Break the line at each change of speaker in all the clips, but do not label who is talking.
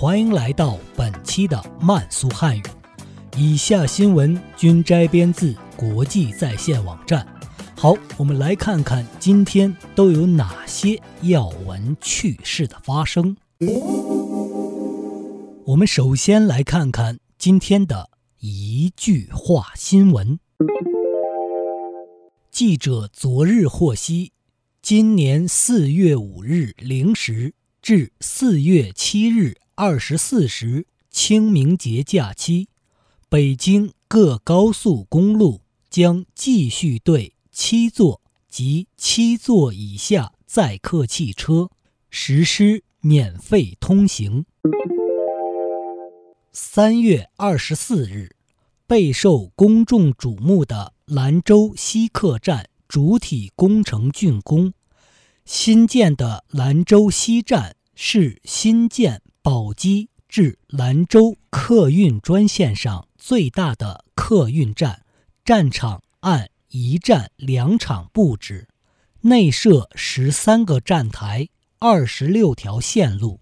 欢迎来到本期的慢速汉语。以下新闻均摘编自国际在线网站。好，我们来看看今天都有哪些要闻趣事的发生。我们首先来看看今天的一句话新闻。记者昨日获悉。今年四月五日零时至四月七日二十四时，清明节假期，北京各高速公路将继续对七座及七座以下载客汽车实施免费通行。三月二十四日，备受公众瞩目的兰州西客站。主体工程竣工，新建的兰州西站是新建宝鸡至兰州客运专线上最大的客运站，站场按一站两场布置，内设十三个站台，二十六条线路。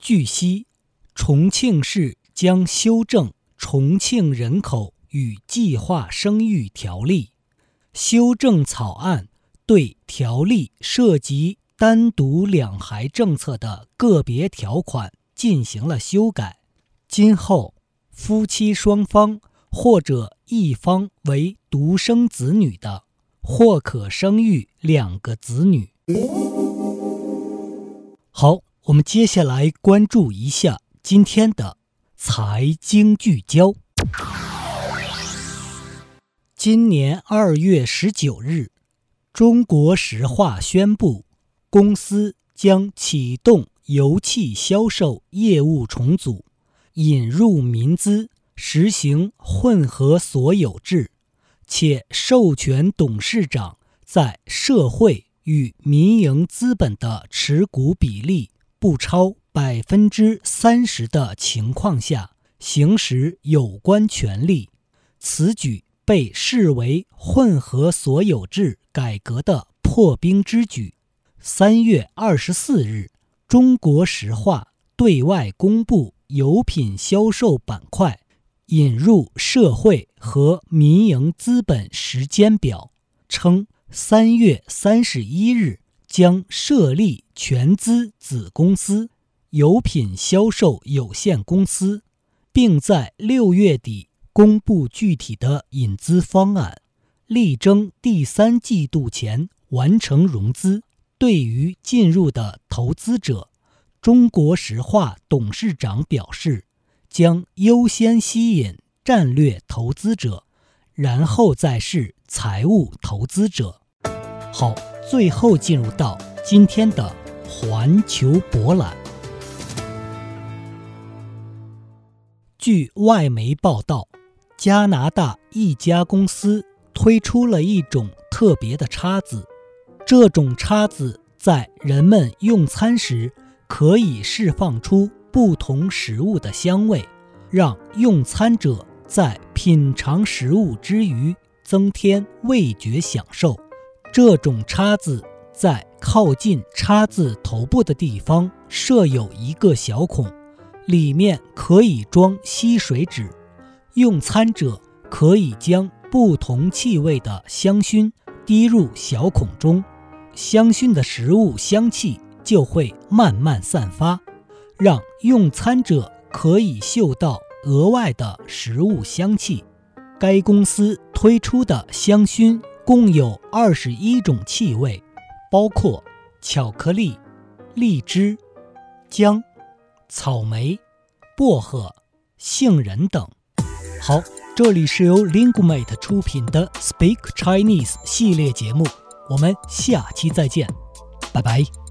据悉，重庆市将修正重庆人口。与计划生育条例修正草案对条例涉及单独两孩政策的个别条款进行了修改。今后，夫妻双方或者一方为独生子女的，或可生育两个子女。好，我们接下来关注一下今天的财经聚焦。今年二月十九日，中国石化宣布，公司将启动油气销售业务重组，引入民资，实行混合所有制，且授权董事长在社会与民营资本的持股比例不超百分之三十的情况下行使有关权利。此举。被视为混合所有制改革的破冰之举。三月二十四日，中国石化对外公布油品销售板块引入社会和民营资本时间表，称三月三十一日将设立全资子公司——油品销售有限公司，并在六月底。公布具体的引资方案，力争第三季度前完成融资。对于进入的投资者，中国石化董事长表示，将优先吸引战略投资者，然后再是财务投资者。好，最后进入到今天的环球博览。据外媒报道。加拿大一家公司推出了一种特别的叉子，这种叉子在人们用餐时可以释放出不同食物的香味，让用餐者在品尝食物之余增添味觉享受。这种叉子在靠近叉子头部的地方设有一个小孔，里面可以装吸水纸。用餐者可以将不同气味的香薰滴入小孔中，香薰的食物香气就会慢慢散发，让用餐者可以嗅到额外的食物香气。该公司推出的香薰共有二十一种气味，包括巧克力、荔枝、姜、草莓、薄荷、杏仁等。好，这里是由 Lingumate 出品的 Speak Chinese 系列节目，我们下期再见，拜拜。